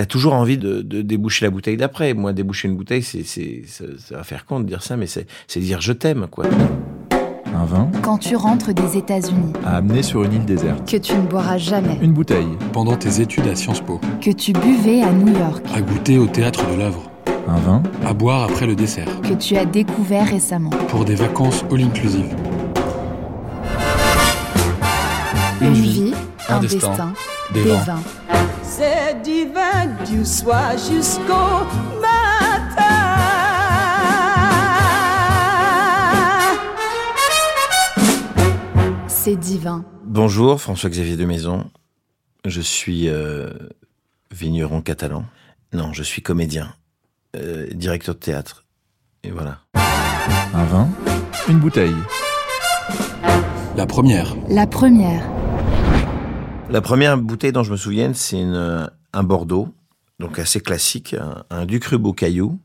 T'as toujours envie de, de déboucher la bouteille d'après. Moi, déboucher une bouteille, c'est, c'est, ça, ça va faire con de dire ça, mais c'est, c'est dire je t'aime, quoi. Un vin Quand tu rentres des États-Unis, à amener sur une île déserte. que tu ne boiras jamais, Une bouteille. Pendant tes études à Sciences Po, que tu buvais à New York, à goûter au théâtre de l'œuvre, Un vin à boire après le dessert, que tu as découvert récemment. pour des vacances all-inclusive. Une vie, un, un destin, destin, des, des vins. vins. C'est divin du soir jusqu'au matin. C'est divin. Bonjour, François-Xavier de Maison. Je suis euh, vigneron catalan. Non, je suis comédien, euh, directeur de théâtre. Et voilà. Un vin Une bouteille. La première, La première, La première bouteille dont je me souviens, c'est une- un Bordeaux, donc assez classique, un, un Ducru Beau Caillou,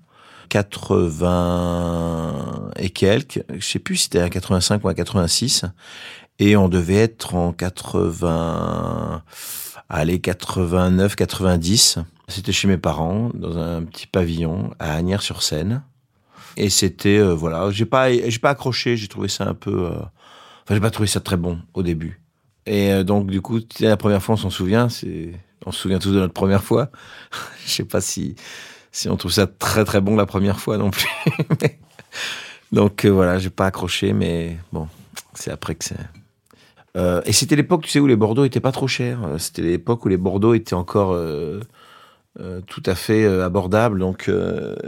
80 et quelques, je sais plus si c'était un 85 ou un 86, et on devait être en 80, allez, 89, 90. C'était chez mes parents, dans un petit pavillon à Agnières-sur-Seine. Et c'était, euh, voilà, j'ai pas, j'ai pas accroché, j'ai trouvé ça un peu, euh, enfin, j'ai pas trouvé ça très bon au début. Et euh, donc, du coup, la première fois, on s'en souvient. On se souvient tous de notre première fois. Je sais pas si, on trouve ça très très bon la première fois non plus. Donc euh, voilà, j'ai pas accroché, mais bon, c'est après que c'est. Euh, et c'était l'époque, tu sais, où les Bordeaux étaient pas trop chers. Euh, C'était l'époque où les Bordeaux étaient encore tout à fait abordables. Donc,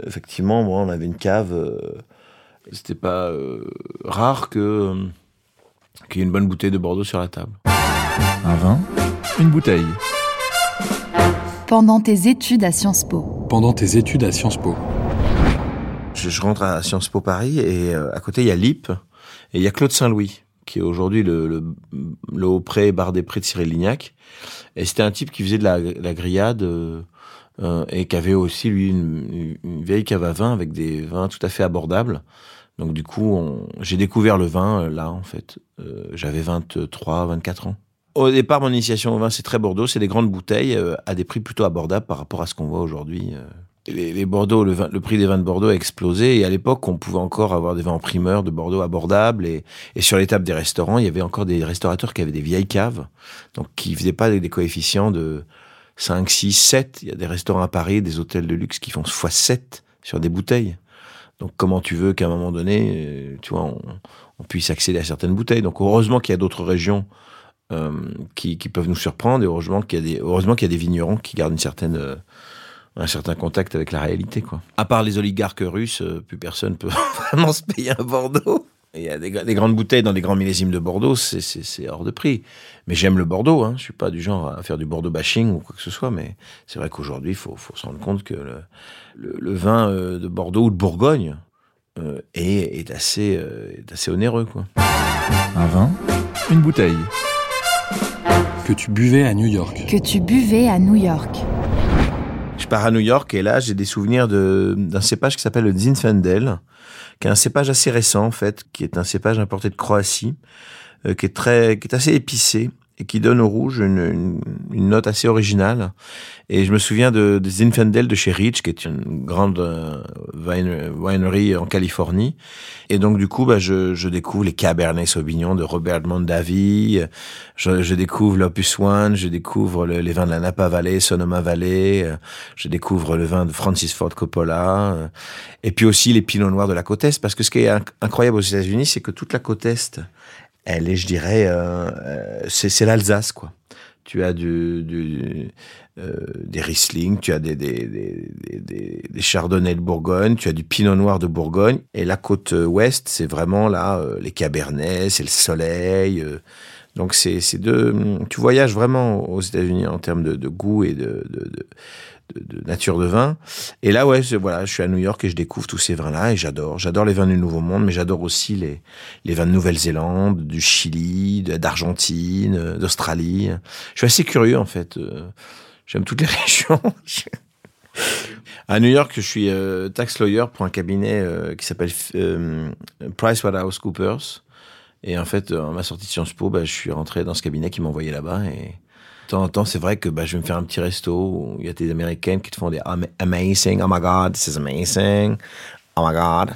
effectivement, on avait une cave. c'était pas rare que qu'il y ait une bonne bouteille de Bordeaux sur la table. Un vin Une bouteille. pendant tes études à Sciences Po. pendant tes études à Sciences Po, Je, je rentre à Sciences Po Paris et euh, à côté il y a Lip et il y a Claude Saint-Louis qui est aujourd'hui le, le, le haut pré bar des prés de Cyril Lignac. Et c'était un type qui faisait de la, la grillade euh, euh, et qui avait aussi lui une, une vieille cave à vin avec des vins tout à fait abordables. Donc du coup, j'ai découvert le vin euh, là en fait. Euh, J'avais 23, 24 ans. Au départ, mon initiation au vin, c'est très Bordeaux. C'est des grandes bouteilles euh, à des prix plutôt abordables par rapport à ce qu'on voit aujourd'hui. euh. Les, Bordeaux, le, vin- le prix des vins de Bordeaux a explosé. Et à l'époque, on pouvait encore avoir des vins en primeur de Bordeaux abordables. Et, et sur les tables des restaurants, il y avait encore des restaurateurs qui avaient des vieilles caves, donc qui faisaient pas des, des coefficients de 5, 6, 7. Il y a des restaurants à Paris, des hôtels de luxe qui font x 7 sur des bouteilles. Donc comment tu veux qu'à un moment donné, euh, tu vois, on, puisse accéder à certaines bouteilles. Donc heureusement qu'il y a d'autres régions euh, qui, peuvent nous surprendre et heureusement qu'il y a des vignerons qui gardent une certaine euh, un certain contact avec la réalité quoi. À part les oligarques russes, plus personne peut vraiment se payer un Bordeaux. Il y a des, gra- des grandes bouteilles dans des grands millésimes de Bordeaux, c'est- hors de prix. Mais j'aime le Bordeaux, hein. je suis pas du genre à faire du Bordeaux bashing ou quoi que ce soit, mais c'est vrai qu'aujourd'hui, il faut, faut se rendre compte que le, le, le vin euh, de Bordeaux ou de Bourgogne euh, est, est, assez, euh, est assez onéreux. Quoi. Un vin Une bouteille. que tu buvais à New York, Que tu buvais à New York. Pars à New York et là, j'ai des souvenirs de- d'un cépage qui s'appelle le Zinfandel, qui est un cépage assez récent en fait, qui est un cépage importé de Croatie, euh, qui est très, qui est assez épicé et qui donne au rouge une, une, une note assez originale. Et je me souviens de, de Zinfandel de chez Rich, qui est une grande euh, wine- winery en Californie. Et donc du coup, bah, je, je découvre les Cabernet Sauvignon de Robert Mondavi, je, je découvre l'Opus One, je découvre le- les vins de la Napa Valley, Sonoma Valley, je découvre le vin de Francis Ford Coppola, et puis aussi les Pinots Noirs de la côte Est, parce que ce qui est inc- incroyable aux États-Unis, c'est que toute la côte Est, elle est, je dirais, euh, euh, c'est l'Alsace, quoi. Tu as du, euh, des Riesling, tu as des, des, Chardonnay de Bourgogne, tu as du Pinot Noir de Bourgogne, et la côte ouest, c'est vraiment là les Cabernets, c'est le soleil. Donc c'est deux. Tu voyages vraiment aux États-Unis en termes de, goût et de, de, de- nature de vin. Et là, ouais, je- voilà, je suis à New York et je découvre tous ces vins-là et j'adore. J'adore les vins du Nouveau Monde, mais j'adore aussi les les vins de Nouvelle-Zélande, du Chili, d'Argentine, euh, d'Australie. Je suis assez curieux en fait. Euh, J'aime toutes les régions. À New York, je suis euh, tax lawyer pour un cabinet euh, qui s'appelle euh, PricewaterhouseCoopers. Et en fait, euh, en ma sortie de Sciences Po, bah, je suis rentré dans ce cabinet qui m'a envoyé là-bas. Et de temps en temps, c'est vrai que bah, je vais me faire un petit resto où il y a des Américaines qui te font des Am- amazing, oh my god, this is amazing, oh my god.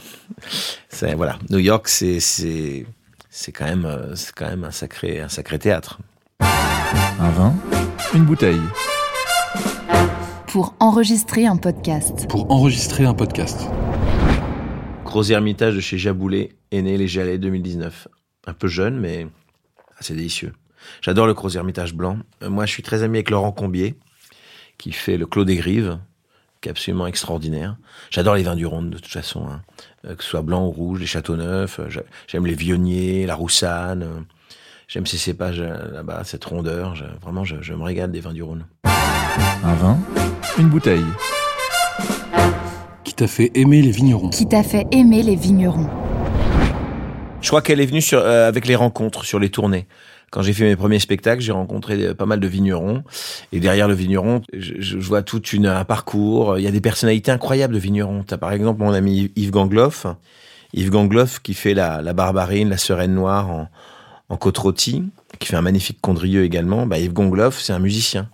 C'est voilà, New York, c'est c'est c'est quand même euh, c'est quand même un sacré un sacré théâtre. Un vin, une bouteille. Pour enregistrer un podcast. Pour enregistrer un podcast. Gros Hermitage de chez Jaboulet est né les Jalets 2019. Un peu jeune, mais assez délicieux. J'adore le Gros Hermitage blanc. Euh, Moi, je suis très ami avec Laurent Combier, qui fait le Clos des Grives, qui est absolument extraordinaire. J'adore les vins du Rhône, de toute façon, hein. Euh, que ce soit blanc ou rouge, les Châteauneuf. euh, j'a- J'aime les Vionniers, la Roussanne. J'aime ces cépages là-bas, cette rondeur. Je- vraiment, je, je me régale des vins du Rhône. Un vin, une bouteille. Qui t'a fait aimer les vignerons Qui t'a fait aimer les vignerons. Je crois qu'elle est venue sur, euh, avec les rencontres, sur les tournées. Quand j'ai fait mes premiers spectacles, j'ai rencontré euh, pas mal de vignerons. Et derrière le vigneron, je, je vois toute une, un parcours. Il y a des personnalités incroyables de vignerons. T'as par exemple mon ami Yves Gangloff. Yves Gangloff qui fait la, la barbarine, la sereine noire en, en côte rôtie, qui fait un magnifique condrieux également. Bah, Yves Gangloff, c'est un musicien.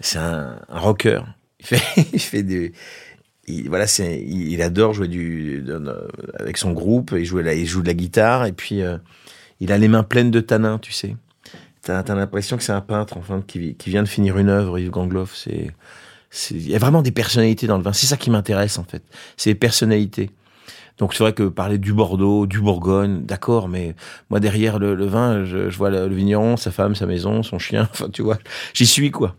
C'est un, un rocker. Il fait, il fait il, voilà, il, adore jouer du, avec son groupe. Il joue, il joue de la guitare et puis euh, il a les mains pleines de tanins, tu sais. T'as, t'as l'impression que c'est un peintre enfin qui, vient de finir une œuvre, Yves Gangloff. C'est, il y a vraiment des personnalités dans le vin. C'est ça qui m'intéresse en fait. C'est les personnalités. Donc c'est vrai que parler du Bordeaux, du Bourgogne, d'accord, mais moi derrière le, vin, je, vois le, vigneron, sa femme, sa maison, son chien. Enfin, tu vois, j'y suis quoi.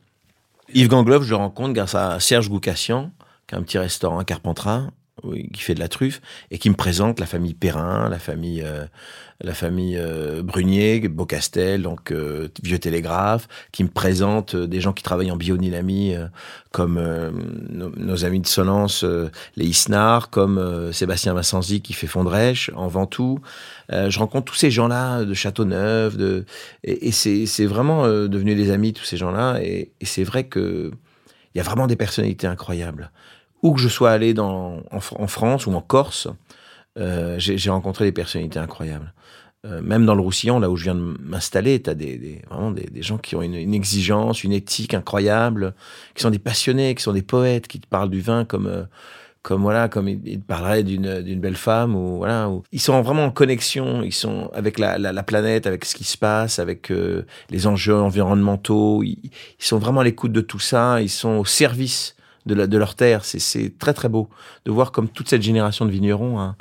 Yves Gangloff, je le rencontre grâce à Serge Goukassian, qui a un petit restaurant à Carpentras, qui fait de la truffe, et qui me présente la famille Perrin, la famille, euh, la famille euh, Brunier, Beaucastel, donc euh, Vieux Télégraphe, qui me présente euh, des gens qui travaillent en biodynamie, euh, comme euh, nos, nos amis de Solence, les Isnard, comme Sébastien Vincenzi qui fait Fondrèche, en Ventoux. Je rencontre tous ces gens-là de Châteauneuf, de, et, et c'est vraiment devenu des amis, tous ces gens-là, et, et c'est vrai que il y a vraiment des personnalités incroyables. Où que je sois allé dans, en, Fr- en France ou en Corse, euh, j'ai rencontré des personnalités incroyables. Euh, même dans le Roussillon, là où je viens de m'installer, tu as des, vraiment des, gens qui ont une, une exigence, une éthique incroyable, qui sont des passionnés, qui sont des poètes, qui te parlent du vin comme, euh, comme voilà, comme ils, te parleraient d'une belle femme ou voilà. ou- ils sont vraiment en connexion, ils sont avec la, la, la planète, avec ce qui se passe, avec euh, les enjeux environnementaux. Ils sont vraiment à l'écoute de tout ça. Ils sont au service de, la, de leur terre. C'est- très très beau de voir comme toute cette génération de vignerons a,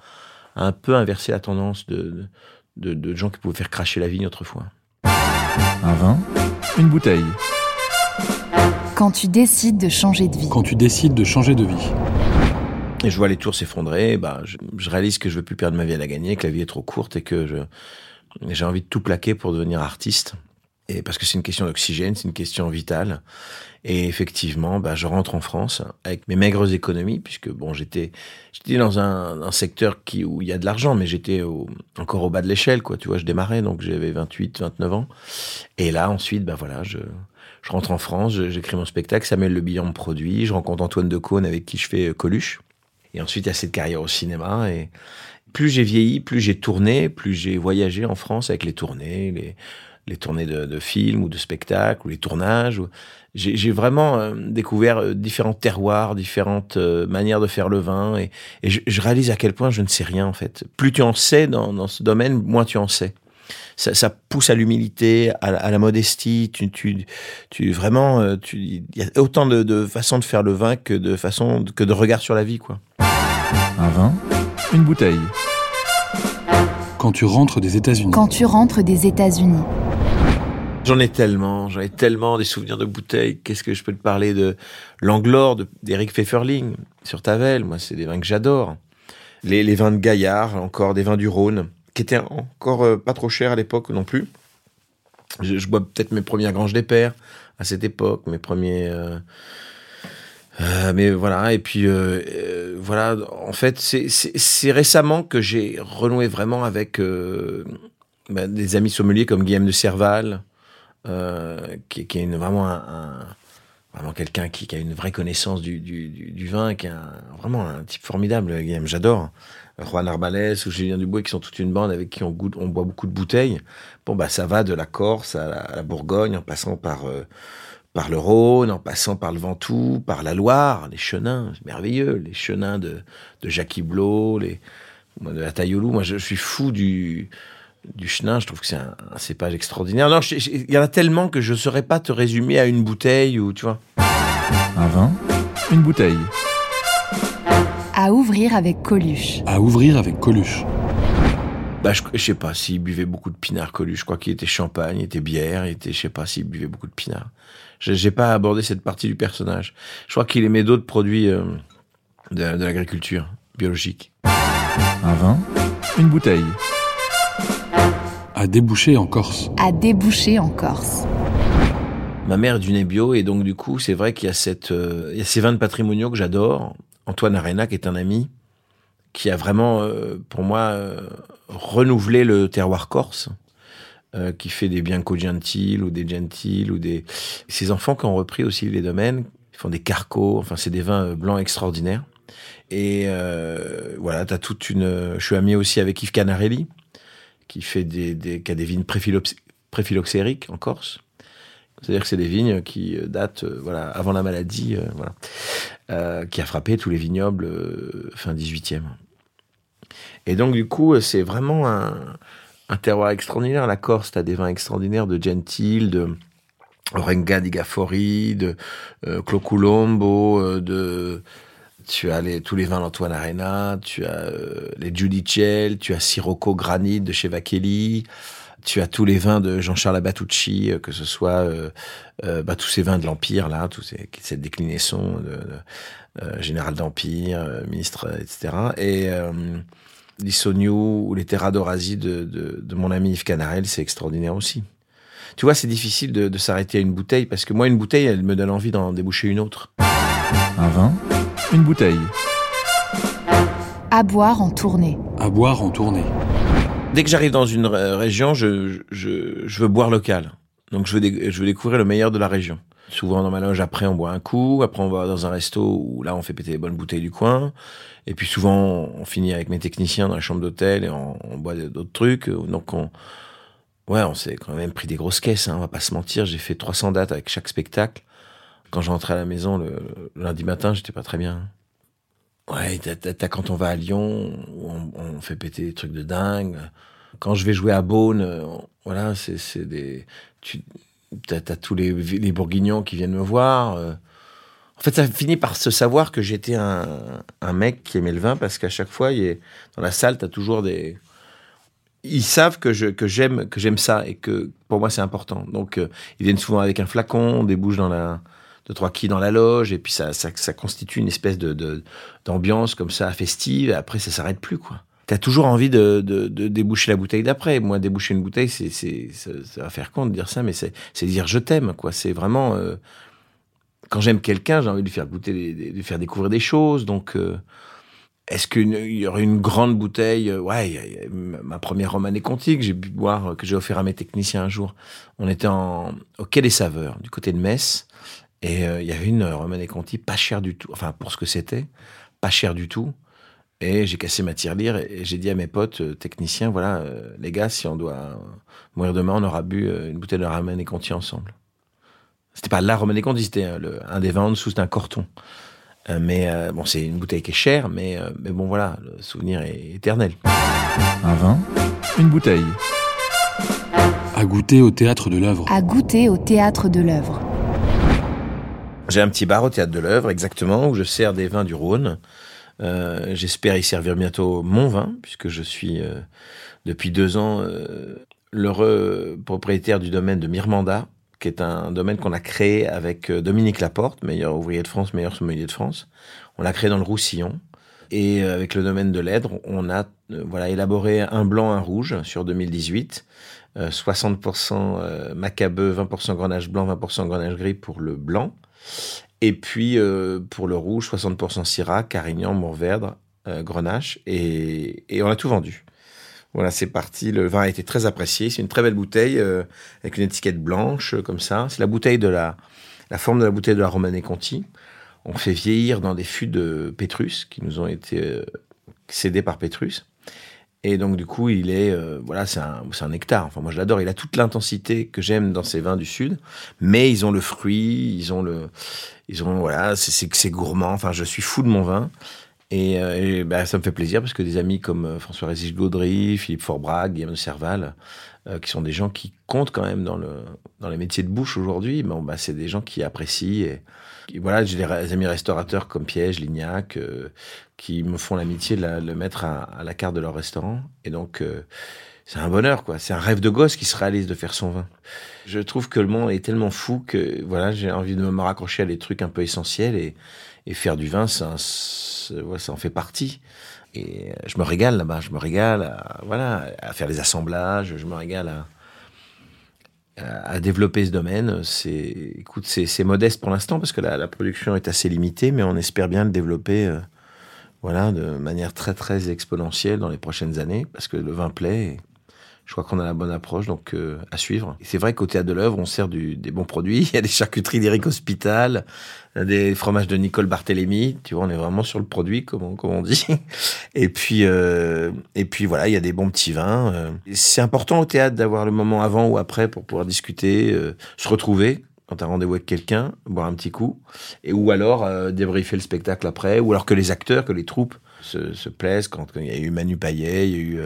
a un peu inversé la tendance de, de, de gens qui pouvaient faire cracher la vigne autrefois. Un vin, une bouteille. Quand tu décides de changer de vie. Quand tu décides de changer de vie. Et je vois les tours s'effondrer, bah, je, je réalise que je veux plus perdre ma vie à la gagner, que la vie est trop courte et que j'ai envie de tout plaquer pour devenir artiste. Parce que c'est une question d'oxygène, c'est une question vitale. Et effectivement, bah, je rentre en France avec mes maigres économies, puisque bon, j'étais, dans un, secteur où il y a de l'argent, mais j'étais encore au bas de l'échelle, quoi. Tu vois, je démarrais, donc j'avais 28, 29 ans. Et là, ensuite, bah voilà, je, rentre en France, j'écris mon spectacle, Samuel Le Billon me produit, je rencontre Antoine Decaune avec qui je fais euh, Coluche. Et ensuite, il y a cette carrière au cinéma. Et plus j'ai vieilli, plus j'ai tourné, plus j'ai voyagé en France avec les tournées, les, les tournées de, de films ou de spectacles, ou les tournages. ou- J'ai vraiment euh, découvert euh, différents terroirs, différentes euh, manières de faire le vin. Et, et je, je réalise à quel point je ne sais rien, en fait. Plus tu en sais dans, dans ce domaine, moins tu en sais. Ça, ça pousse à l'humilité, à, à la modestie. Tu, tu, tu vraiment, tu, il y a autant de, de façons de faire le vin que de façons que de regard sur la vie, quoi. Un vin, une bouteille. Quand tu rentres des États-Unis. Quand tu rentres des États-Unis. J'en ai tellement, j'en ai tellement des souvenirs de bouteilles. Qu'est-ce que je peux te parler de Langlore, de- d'Eric Pfefferling, sur Tavel? Moi, c'est des vins que j'adore. Les, vins de Gaillard, encore des vins du Rhône, qui étaient encore euh, pas trop chers à l'époque non plus. Je, bois peut-être mes premières granges des pères à cette époque, mes premiers. euh, euh, mais voilà, et puis voilà, en fait, c'est- récemment que j'ai renoué vraiment avec bah, des amis sommeliers comme Guillaume de Serval, euh, qui, est vraiment vraiment quelqu'un qui, a une vraie connaissance du, vin, qui est vraiment un type formidable, Guillaume, j'adore. Juan Arbalès ou Julien Dubois, qui sont toute une bande avec qui on, goûte, on boit beaucoup de bouteilles. Bon, bah, ça va de la Corse à la, Bourgogne, en passant par, euh, par le Rhône, en passant par le Ventoux, par la Loire, les chenins, c'est merveilleux, les chenins de, Jacques Iblot, les, de la Taillolou. Moi, je suis fou du, du chenin, je trouve que c'est un, un cépage extraordinaire. Non, il y en a tellement que je ne saurais pas te résumer à une bouteille ou, tu vois. Un vin, une bouteille. À ouvrir avec Coluche. À ouvrir avec Coluche. Bah, je, je sais pas s'il buvait beaucoup de pinard Coluche. Je crois qu'il était champagne, il était bière, il était, je sais pas s'il buvait beaucoup de pinard. Je J'ai pas abordé cette partie du personnage. Je crois qu'il aimait d'autres produits euh, de, de l'agriculture biologique. Un vin, une bouteille. À déboucher en Corse. À déboucher en Corse. Ma mère est du nez bio et donc du coup, c'est vrai qu'il y a cette, euh, il y a ces vins de patrimoniaux que j'adore. Antoine Arena, qui est un ami, qui a vraiment, euh, pour moi, euh, renouvelé le terroir corse, euh, qui fait des Bianco Gentil ou des Gentil ou des. Ces enfants qui ont repris aussi les domaines, ils font des carcos, enfin, c'est des vins blancs extraordinaires. Et euh, voilà, t'as toute une. Je suis ami aussi avec Yves Canarelli, qui fait des, des qui a des vignes préphylox- préphyloxériques en Corse. C'est-à-dire que c'est des vignes qui euh, datent euh, voilà, avant la maladie, euh, voilà, qui a frappé tous les vignobles fin 18e. Et donc, du coup, c'est vraiment un, un terroir extraordinaire. La Corse, tu as des vins extraordinaires de Gentil, de Orenga di Gaffori, de Cloculombo, de... Tu as tous les vins d'Antoine Arena, tu as euh, les Giudicelli, tu as Sirocco Granit de chez Vachelli, tu as tous les vins de Jean-Charles Abatucci, euh, que ce soit euh, euh, bah, tous ces vins de l'Empire, là, tous ces, cette déclinaison de, général d'Empire, ministre, etc. Et l'Issognou ou les Terra d'Orasie de, de, de mon ami Yves Canarel, c'est extraordinaire aussi. Tu vois, c'est difficile de, de s'arrêter à une bouteille, parce que moi, une bouteille, elle me donne envie d'en déboucher une autre. Un vin, une bouteille. À boire en tournée. À boire en tournée. Dès que j'arrive dans une ré- région, je, je, je veux boire local. Donc je veux, je veux découvrir le meilleur de la région. Souvent dans ma loge, après on boit un coup, après on va dans un resto où là on fait péter les bonnes bouteilles du coin. Et puis souvent on finit avec mes techniciens dans la chambre d'hôtel et on, on boit d'autres trucs. Donc on, ouais, on s'est quand même pris des grosses caisses, hein, on va pas se mentir. J'ai fait 300 dates avec chaque spectacle. Quand je rentrais à la maison le, lundi matin, j'étais pas très bien. Ouais, t'as quand on va à Lyon, on, on fait péter des trucs de dingue. Quand je vais jouer à Beaune, euh, voilà, c'est, des, tu, t'as, tous les, Bourguignons qui viennent me voir. euh. En fait, ça finit par se savoir que j'étais un, mec qui aimait le vin parce qu'à chaque fois, il est, dans la salle, t'as toujours des, ils savent que j'aime que ça et que pour moi c'est important. Donc euh, ils viennent souvent avec un flacon, des bouches dans la deux trois quilles dans la loge et puis ça ça, constitue une espèce de d'ambiance comme ça festive. Et après ça s'arrête plus quoi. T'as toujours envie de, de, déboucher la bouteille d'après. Moi, déboucher une bouteille, c'est, ça, va faire con de dire ça, mais c'est, dire je t'aime, quoi. C'est vraiment, euh, quand j'aime quelqu'un, j'ai envie de lui faire goûter, de faire découvrir des choses. Donc, euh, est-ce qu'il y aurait une grande bouteille euh, Ouais, ma première Romanée Conti que j'ai pu boire, que j'ai offert à mes techniciens un jour. On était en, au Quai des Saveurs, du côté de Metz, et euh, il y avait une Romanée Conti pas chère du tout, enfin pour ce que c'était, pas cher du tout. Et j'ai cassé ma tirelire et et j'ai dit à mes potes euh, techniciens, voilà, euh, les gars, si on doit euh, mourir demain, on aura bu euh, une bouteille de Romanée Conti ensemble. C'était pas la Romanée Conti, c'était euh, un des vins en dessous, c'était un Corton. Euh, mais euh, bon, c'est une bouteille qui est chère, mais, euh, mais bon, voilà, le souvenir est éternel. Un vin, une bouteille. À goûter au théâtre de l'œuvre. À goûter au théâtre de l'œuvre. J'ai un petit bar au théâtre de l'œuvre, exactement, où je sers des vins du Rhône. Euh, J'espère y servir bientôt mon vin, puisque je suis euh, depuis deux ans euh, l'heureux propriétaire du domaine de Mirmanda, qui est un domaine qu'on a créé avec Dominique Laporte, meilleur ouvrier de France, meilleur sommelier de France. On l'a créé dans le Roussillon. Et avec le domaine de l'Èdre, on a voilà élaboré un blanc, un rouge sur 2018. Euh, 60% euh, macabeu, 20% grenache blanc, 20% grenache gris pour le blanc. Et puis euh, pour le rouge, 60% Syrah, Carignan, Mourvèdre, euh, Grenache. Et, on a tout vendu. Voilà, c'est parti. Le vin a été très apprécié. C'est une très belle bouteille euh, avec une étiquette blanche comme ça. C'est la bouteille de la, la forme de la bouteille de la Romanée Conti. On fait vieillir dans des fûts de Pétrus qui nous ont été cédés par Pétrus. Et donc du coup, il est euh, voilà, c'est un, un nectar. Enfin, moi, je l'adore. Il a toute l'intensité que j'aime dans ces vins du sud, mais ils ont le fruit, ils ont le, ils ont voilà, c'est gourmand. Enfin, je suis fou de mon vin. Et, euh, et, bah, ça me fait plaisir parce que des amis comme euh, François Régis Gaudry, Philippe Forbrac, Guillaume Serval, euh, qui sont des gens qui comptent quand même dans le dans les métiers de bouche aujourd'hui, bon bah c'est des gens qui apprécient et, voilà, j'ai des amis restaurateurs comme Piège, Lignac, euh, qui me font l'amitié de le mettre à, à la carte de leur restaurant. Et donc euh, c'est un bonheur quoi, c'est un rêve de gosse qui se réalise de faire son vin. Je trouve que le monde est tellement fou que voilà, j'ai envie de me raccrocher à des trucs un peu essentiels et et faire du vin, ça, ça, ça en fait partie. Et euh, je me régale là-bas, je me régale à, voilà, à faire des assemblages, je me régale à, développer ce domaine. C'est, écoute, c'est, modeste pour l'instant parce que la, production est assez limitée, mais on espère bien le développer, euh, voilà, de manière très très exponentielle dans les prochaines années parce que le vin plaît. Je crois qu'on a la bonne approche, donc euh, à suivre. C'est vrai qu'au théâtre de l'œuvre, on sert du, des bons produits. Il y a des charcuteries d'Éric Hospital, des fromages de Nicole Barthélémy. Tu vois, on est vraiment sur le produit, comme on, comme on dit. Et puis, euh, et puis voilà, il y a des bons petits vins. euh. C'est important au théâtre d'avoir le moment avant ou après pour pouvoir discuter, euh, se retrouver quand tu as rendez-vous avec quelqu'un, boire un petit coup, et ou alors euh, débriefer le spectacle après, ou alors que les acteurs, que les troupes se, se plaisent. Quand, il y a eu Manu Payet, il y a eu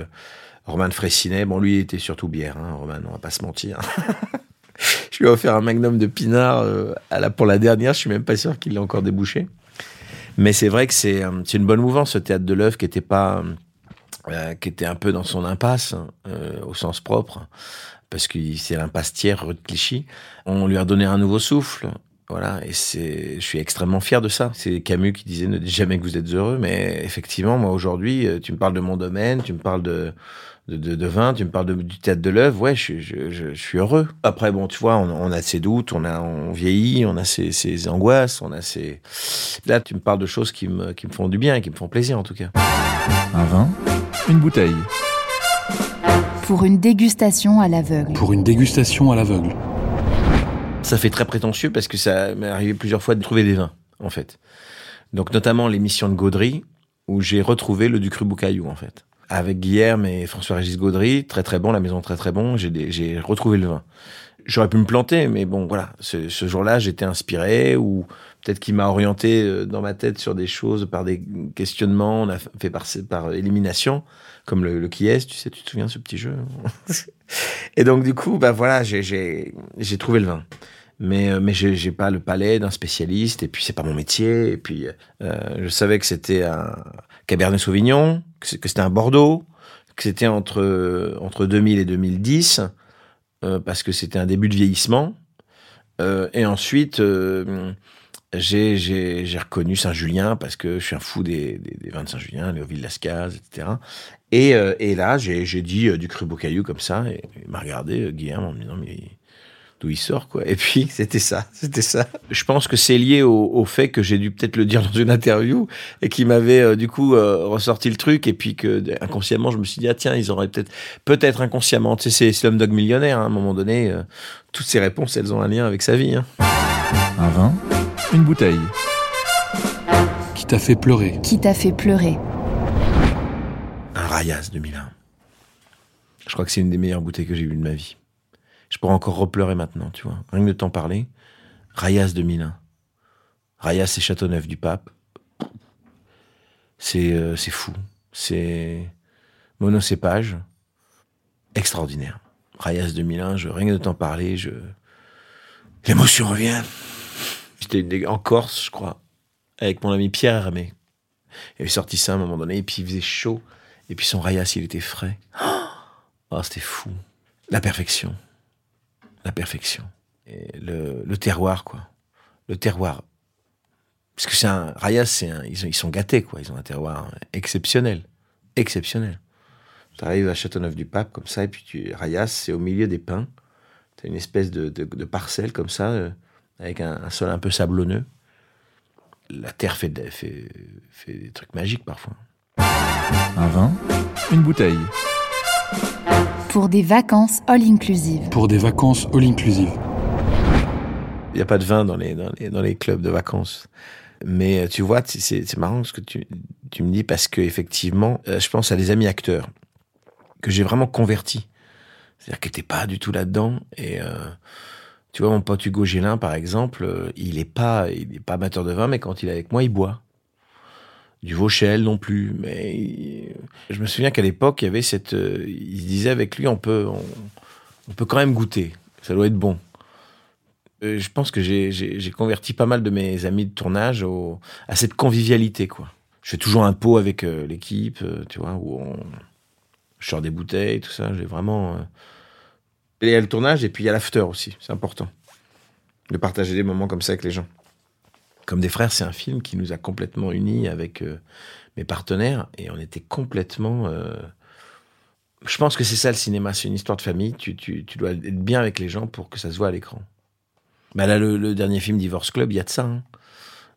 Roman Fressinet. Bon, lui, il était surtout bière, hein, Roman, on va pas se mentir. je lui ai offert un magnum de pinard euh, pour la dernière, je suis même pas sûr qu'il l'ait encore débouché. Mais c'est vrai que c'est euh, une bonne mouvance, ce théâtre de l'œuvre qui était pas, euh, qui était un peu dans son impasse, hein, au sens propre, parce que c'est l'impasse tiers rue de Clichy. On lui a donné un nouveau souffle. Voilà, et c'est, je suis extrêmement fier de ça. C'est Camus qui disait ne dites jamais que vous êtes heureux, mais effectivement, moi aujourd'hui, tu me parles de mon domaine, tu me parles de, de, de, de vin, tu me parles de, du théâtre de l'œuvre, ouais, je, je, je, je suis heureux. Après, bon, tu vois, on, on a ses doutes, on a, on vieillit, on a ses, ses angoisses, on a ses. Là, tu me parles de choses qui me, qui me font du bien, et qui me font plaisir en tout cas. Un vin, une bouteille. Pour une dégustation à l'aveugle. Pour une dégustation à l'aveugle. Ça fait très prétentieux parce que ça m'est arrivé plusieurs fois de trouver des vins, en fait. Donc, notamment l'émission de Gaudry, où j'ai retrouvé le Ducru Boucaillou, en fait. Avec Guilherme et François-Régis Gaudry, très très bon, la maison très très bon, j'ai retrouvé le vin. J'aurais pu me planter, mais bon, voilà. Ce, jour-là, j'étais inspiré, ou peut-être qu'il m'a orienté euh, dans ma tête sur des choses par des questionnements, on a fait par, élimination, comme le, le qui est, tu sais, tu te souviens de ce petit jeu? Et donc, du coup, bah voilà, j'ai- trouvé le vin. Mais euh, mais j'ai pas le palais d'un spécialiste et puis c'est pas mon métier et puis euh, je savais que c'était un Cabernet Sauvignon que c'était un Bordeaux que c'était entre entre 2000 et 2010 euh, parce que c'était un début de vieillissement. Euh, et ensuite euh, j'ai reconnu Saint-Julien parce que je suis un fou des vins de Saint-Julien Léoville Lascaz etc et et là j'ai dit du cru Boucaillou comme ça et il m'a regardé Guillaume en me disant mais d'où il sort quoi. Et puis c'était ça, c'était ça. Je pense que c'est lié au, au fait que j'ai dû peut-être le dire dans une interview et qui m'avait euh, du coup euh, ressorti le truc et puis que inconsciemment je me suis dit ah tiens ils auraient peut-être peut-être inconsciemment tu sais c'est Slumdog Millionnaire hein, à un moment donné euh, toutes ces réponses elles ont un lien avec sa vie. Hein. Un vin, une bouteille. Qui t'a fait pleurer. Qui t'a fait pleurer Un Rayas 2001. Je crois que c'est une des meilleures bouteilles que j'ai eues de ma vie. Je pourrais encore repleurer maintenant, tu vois. Rien que de t'en parler. Rayas 2001. Rayas, c'est Châteauneuf du Pape. C'est euh, fou. C'est monocépage. Extraordinaire. Rayas 2001, je, rien que de t'en parler, je... L'émotion revient. J'étais en Corse, je crois, avec mon ami Pierre Hermé. Il avait sorti ça à un moment donné, et puis il faisait chaud. Et puis son rayas, il était frais. Oh, c'était fou. La perfection. La perfection. Et le, le terroir, quoi. Le terroir. Parce que c'est un, Rayas, c'est un, ils, sont, ils sont gâtés, quoi. Ils ont un terroir exceptionnel. Exceptionnel. Tu arrives à Châteauneuf-du-Pape, comme ça, et puis tu, Rayas, c'est au milieu des pins. Tu as une espèce de, de, de parcelle, comme ça, euh, avec un, un sol un peu sablonneux. La terre fait, de- fait, fait des trucs magiques, parfois. Un vin, une bouteille. Pour des vacances all inclusive. Pour des vacances all inclusive. Il n'y a pas de vin dans les, dans les, dans les clubs de vacances. Mais euh, tu vois, c'est- marrant ce que tu, tu me dis parce que effectivement, euh, je pense à des amis acteurs que j'ai vraiment convertis. C'est-à-dire qu'ils n'étaient pas du tout là-dedans. Et euh, tu vois, mon pote Hugo Gélin, par exemple, il n'est pas, il est pas amateur de vin, mais quand il est avec moi, il boit. Du Vauchel non plus. Mais je me souviens qu'à l'époque, il y avait cette, euh, disait avec lui, on peut, on, peut quand même goûter. Ça doit être bon. Euh, je pense que j'ai- converti pas mal de mes amis de tournage à cette convivialité, quoi. Je fais toujours un pot avec euh, l'équipe, tu vois, où on je sors des bouteilles, tout ça. J'ai vraiment. il y a le tournage et puis il y a l'after aussi, c'est important. De partager des moments comme ça avec les gens. Comme des frères, c'est un film qui nous a complètement unis avec euh, mes partenaires et on était complètement. euh, Je pense que c'est ça le cinéma, c'est une histoire de famille. Tu, dois être bien avec les gens pour que ça se voit à l'écran. Bah là, le, dernier film Divorce Club, il y a de ça. hein.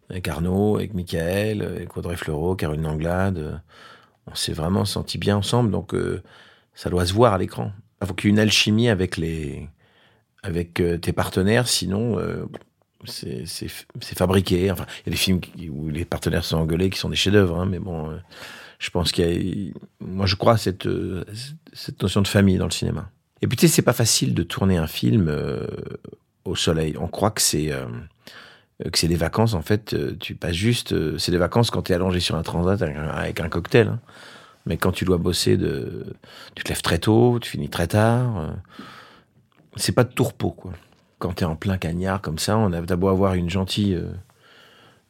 Avec Arnaud, avec Michael, avec Audrey Fleurot, Caroline Anglade. euh, On s'est vraiment senti bien ensemble, donc ça doit se voir à l'écran. Il faut qu'il y ait une alchimie avec, les, avec tes partenaires, sinon c'est fabriqué. Enfin, il y a des films où les partenaires sont engueulés qui sont des chefs-d'œuvre, hein, mais bon, euh, je pense qu'il y a. Moi, je crois à cette, euh, cette notion de famille dans le cinéma. Et puis, tu sais, c'est pas facile de tourner un film euh, au soleil. On croit que c'est que c'est des vacances. En fait, tu passes juste. c'est des vacances quand tu es allongé sur un transat avec un, cocktail. hein. Mais quand tu dois bosser, de, tu te lèves très tôt, tu finis très tard. c'est pas de repos, quoi. Quand tu es en plein cagnard comme ça, on a beau avoir une gentille euh,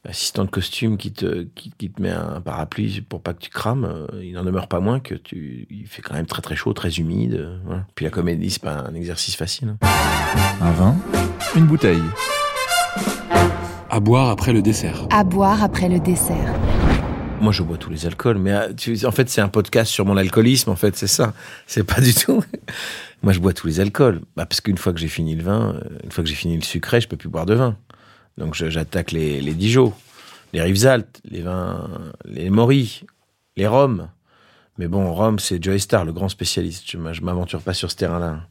assistante costume qui te, qui, qui te met un parapluie pour pas que tu crames, euh, il n'en demeure pas moins que tu, il fait quand même très très chaud, très humide. euh, voilà. Puis la comédie, c'est pas un exercice facile. hein. Un vin, une bouteille. À boire après le dessert. À boire après le dessert. Moi, je bois tous les alcools, mais euh, en fait, c'est un podcast sur mon alcoolisme. En fait, c'est ça. C'est pas du tout. Moi, je bois tous les alcools, bah, parce qu'une fois que j'ai fini le vin, euh, une fois que j'ai fini le sucré, je peux plus boire de vin. Donc, j'attaque les, les Dijon, les Rivesaltes, les vins, les Maury, les Rhums. Mais bon, Rhum, c'est Joe Star, le grand spécialiste. Je je m'aventure pas sur ce terrain-là.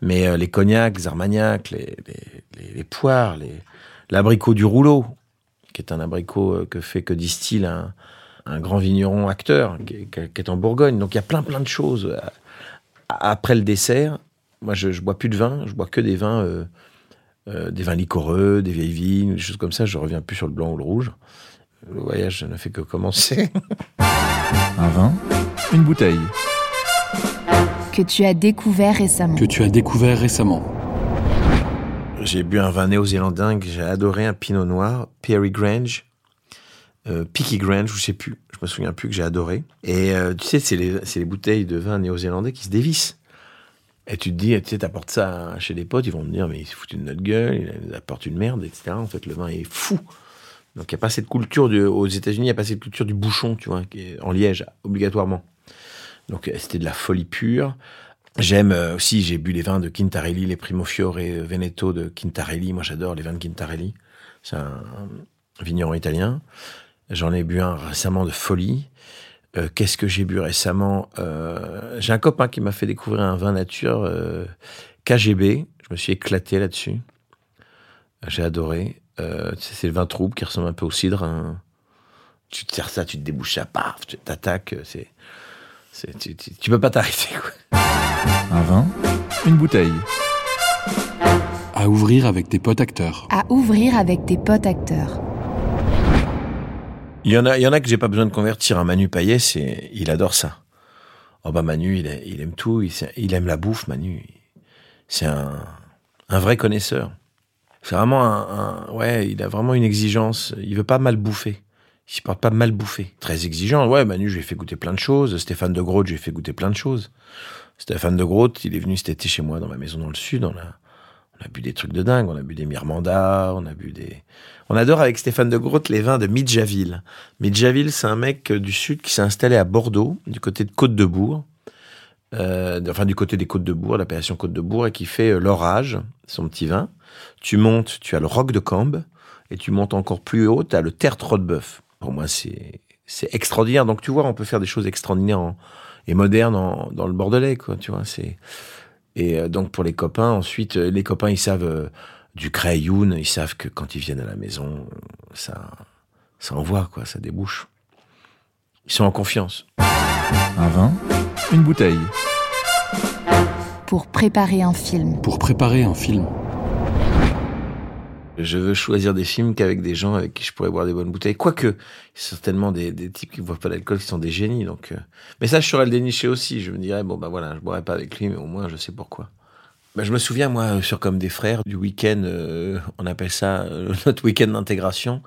Mais euh, les cognacs, les armagnacs, les, les, les, poires, l'abricot du rouleau, qui est un abricot euh, que fait, que distille un, grand vigneron acteur qui qui est en Bourgogne. Donc il y a plein plein de choses. Après le dessert, moi je, je bois plus de vin, je bois que des vins, euh, euh, des vins liquoreux, des vieilles vignes, des choses comme ça. Je reviens plus sur le blanc ou le rouge. Le voyage ne fait que commencer. Un vin, une bouteille. Que tu as découvert récemment. Que tu as découvert récemment. J'ai bu un vin néo-zélandin que j'ai adoré, un pinot noir, Perry Grange, euh, Peaky Grange, je sais plus, je me souviens plus que j'ai adoré. Et euh, tu sais, c'est les, bouteilles de vin néo-zélandais qui se dévissent. Et tu te dis, tu sais, t'apportes ça chez des potes, ils vont me dire, mais il se fout de notre gueule, il apporte une merde, etc. En fait, le vin est fou. Donc, il n'y a pas cette culture aux États-Unis, il n'y a pas cette culture du bouchon, tu vois, qui est en liège, obligatoirement. Donc, euh, c'était de la folie pure. J'aime euh, aussi, j'ai bu les vins de Quintarelli, les Primo Fiore et Veneto de Quintarelli. Moi, j'adore les vins de Quintarelli. C'est un vigneron italien. J'en ai bu un récemment de folie. Euh, Qu'est-ce que j'ai bu récemment Euh, J'ai un copain qui m'a fait découvrir un vin nature euh, KGB. Je me suis éclaté là-dessus. J'ai adoré. Euh, c'est le vin trouble qui ressemble un peu au cidre. hein. Tu te sers ça, tu te débouches ça, paf, tu t'attaques. C'est, tu, tu, tu peux pas t'arrêter. Un vin, une bouteille. À ouvrir avec tes potes acteurs. À ouvrir avec tes potes acteurs. Il y en a, il y en a que j'ai pas besoin de convertir. Un Manu Payet, c'est, il adore ça. Oh bah Manu, il, aime tout. Il, aime la bouffe, Manu. C'est un, un vrai connaisseur. C'est vraiment un, ouais, il a vraiment une exigence. Il veut pas mal bouffer. Il porte pas mal bouffer. Très exigeant. Ouais, Manu, je lui ai fait goûter plein de choses. Stéphane de Groot, je lui ai fait goûter plein de choses. Stéphane de Groot, il est venu cet été chez moi dans ma maison dans le sud. On a, On a bu des trucs de dingue. On a bu des Mirmanda, on a bu des. On adore avec Stéphane de Groot les vins de Midjaville. Midjaville, c'est un mec du sud qui s'est installé à Bordeaux, du côté de Côte-de-Bourg. Euh, enfin, du côté des Côtes-de-Bourg, l'appellation Côte-de-Bourg, et qui fait euh, l'orage, son petit vin. Tu montes, tu as le Roc de Cambe, et tu montes encore plus haut, tu as le Tertre de Bœuf. Pour moi, c'est c'est extraordinaire. Donc, tu vois, on peut faire des choses extraordinaires et modernes dans le Bordelais, quoi. Tu vois, c'est et euh, donc pour les copains, ensuite, euh, les copains, ils savent euh, du Crayoun, ils savent que quand ils viennent à la maison, ça, ça envoie, quoi, ça débouche. Ils sont en confiance. Un vin, une bouteille. Pour préparer un film. Pour préparer un film. Je veux choisir des films qu'avec des gens avec qui je pourrais boire des bonnes bouteilles. Quoique, certainement des, des types qui ne boivent pas d'alcool qui sont des génies. Donc, euh, Mais ça, je saurais le dénicher aussi. Je me dirais, bon, bah voilà, je boirai pas avec lui, mais au moins, je sais pourquoi. Bah, je me souviens, moi, sur Comme des frères, du week-end, euh, on appelle ça euh, notre week-end d'intégration,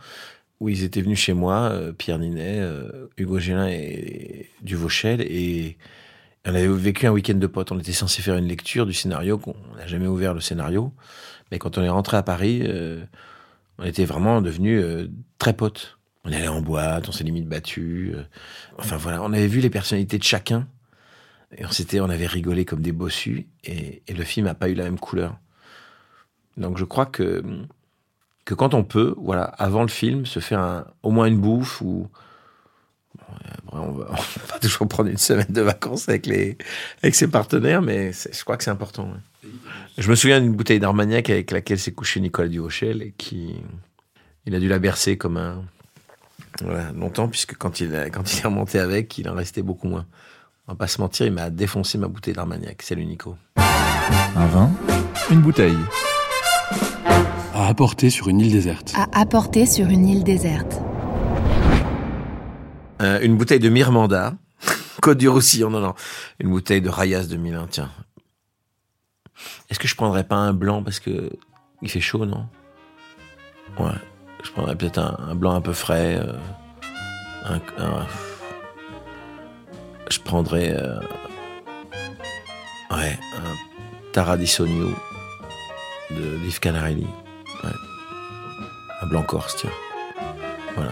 où ils étaient venus chez moi, euh, Pierre Ninet, euh, Hugo Gélin et Duvauchel, et on avait vécu un week-end de potes. On était censé faire une lecture du scénario, qu'on on n'a jamais ouvert le scénario. Mais quand on est rentré à Paris, euh, on était vraiment devenus euh, très potes. On allait en boîte, on s'est limite battus. euh. enfin voilà, on avait vu les personnalités de chacun. Et on s'était, on avait rigolé comme des bossus. Et, le film n'a pas eu la même couleur. Donc je crois que que quand on peut, voilà, avant le film, se faire un, au moins une bouffe ou on, va, on va pas toujours prendre une semaine de vacances avec les avec ses partenaires, mais c'est- je crois que c'est important. ouais. Je me souviens d'une bouteille d'Armagnac avec laquelle s'est couché Nicolas Durochel et qui il a dû la bercer comme un voilà, longtemps puisque quand il a- quand il est remonté avec, il en restait beaucoup moins. On va pas se mentir, il m'a défoncé ma bouteille d'Armagnac. Salut Nico. Un vin, une bouteille. À apporter sur une île déserte. À apporter sur une île déserte. Euh, une bouteille de Mirmanda, Côte du Roussillon, non non, une bouteille de Rayas 2001, tiens. Est-ce que je prendrais pas un blanc parce que il fait chaud, non? Ouais, je prendrais peut-être un, blanc un peu frais. euh, un, je prendrais euh, ouais un Taradisogno de Liv Canarelli. Ouais. Un blanc corse, tiens. Voilà.